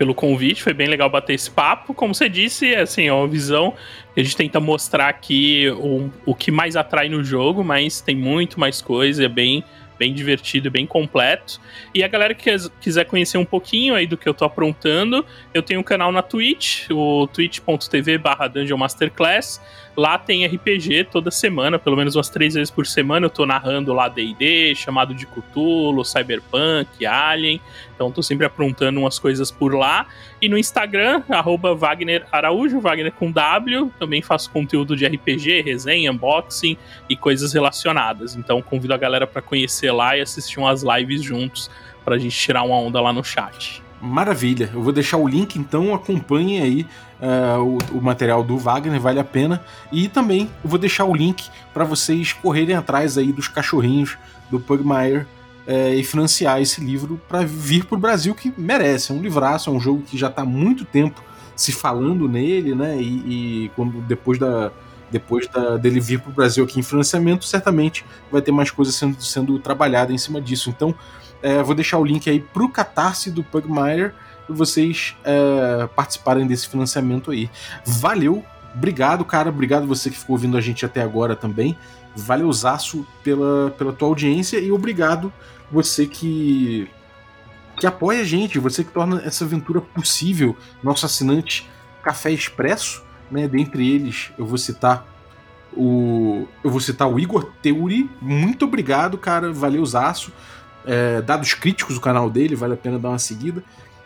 [SPEAKER 3] pelo convite, foi bem legal bater esse papo. Como você disse, assim, é uma visão que a gente tenta mostrar aqui o, o que mais atrai no jogo, mas tem muito mais coisa, é bem bem divertido e bem completo. E a galera que quiser conhecer um pouquinho aí do que eu tô aprontando, eu tenho um canal na Twitch, o twitch.tv barra Dungeon Masterclass. Lá tem RPG toda semana, pelo menos umas três vezes por semana. Eu tô narrando lá D&D, chamado de Cthulhu, Cyberpunk, Alien. Então tô sempre aprontando umas coisas por lá. E no Instagram, arroba Wagner Araújo, Wagner com W. Também faço conteúdo de RPG, resenha, unboxing e coisas relacionadas. Então convido a galera para conhecer lá e assistir umas lives juntos pra gente tirar uma onda lá no chat.
[SPEAKER 1] Maravilha. Eu vou deixar o link, então acompanhem aí uh, o, o, material do Wagner, vale a pena. E também vou deixar o link para vocês correrem atrás aí dos cachorrinhos do Pugmire uh, e financiar esse livro para vir para o Brasil que merece. É um livraço, é um jogo que já está há muito tempo se falando nele, né? E, e quando depois da depois da, dele vir para o Brasil aqui em financiamento, certamente vai ter mais coisas sendo, sendo trabalhada em cima disso. Então, é, vou deixar o link aí pro catarse do Pugmire vocês é, participarem desse financiamento aí. Valeu, obrigado, cara. Obrigado você que ficou ouvindo a gente até agora também. Valeuzaço pela, pela tua audiência e obrigado você que que apoia a gente, você que torna essa aventura possível, nosso assinante Café Expresso, né? Dentre eles, eu vou citar o eu vou citar o Igor Teuri. Muito obrigado, cara. Valeuzaço é, dados críticos do canal dele, vale a pena dar uma seguida.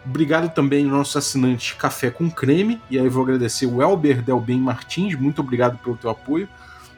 [SPEAKER 1] Obrigado também ao nosso assinante Café com Creme, e aí vou agradecer o Elber Delben Martins, muito obrigado pelo teu apoio.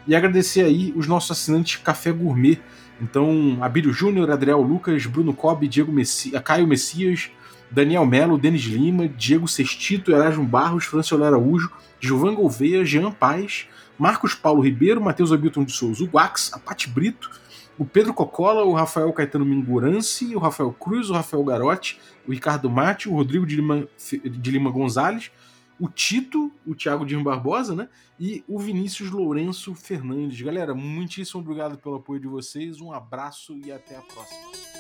[SPEAKER 1] E agradecer aí os nossos assinantes Café Gourmet. Então, Abílio Júnior, Adriel Lucas, Bruno Cobb, Diego Messi Caio Messias, Daniel Melo, Denis Lima, Diego Sestito, Erasmo Barros, Franciolo Araújo, Gilvan Gouveia, Jean Paz, Marcos Paulo Ribeiro, Matheus Abilton de Souza, o Wax, a Pati Brito, o Pedro Cocola, o Rafael Caetano Mingurance, o Rafael Cruz, o Rafael Garotti, o Ricardo Mate, o Rodrigo de Lima, de Lima Gonzalez, o Tito, o Thiago Dirma Barbosa, né? E o Vinícius Lourenço Fernandes. Galera, muitíssimo obrigado pelo apoio de vocês, um abraço e até a próxima.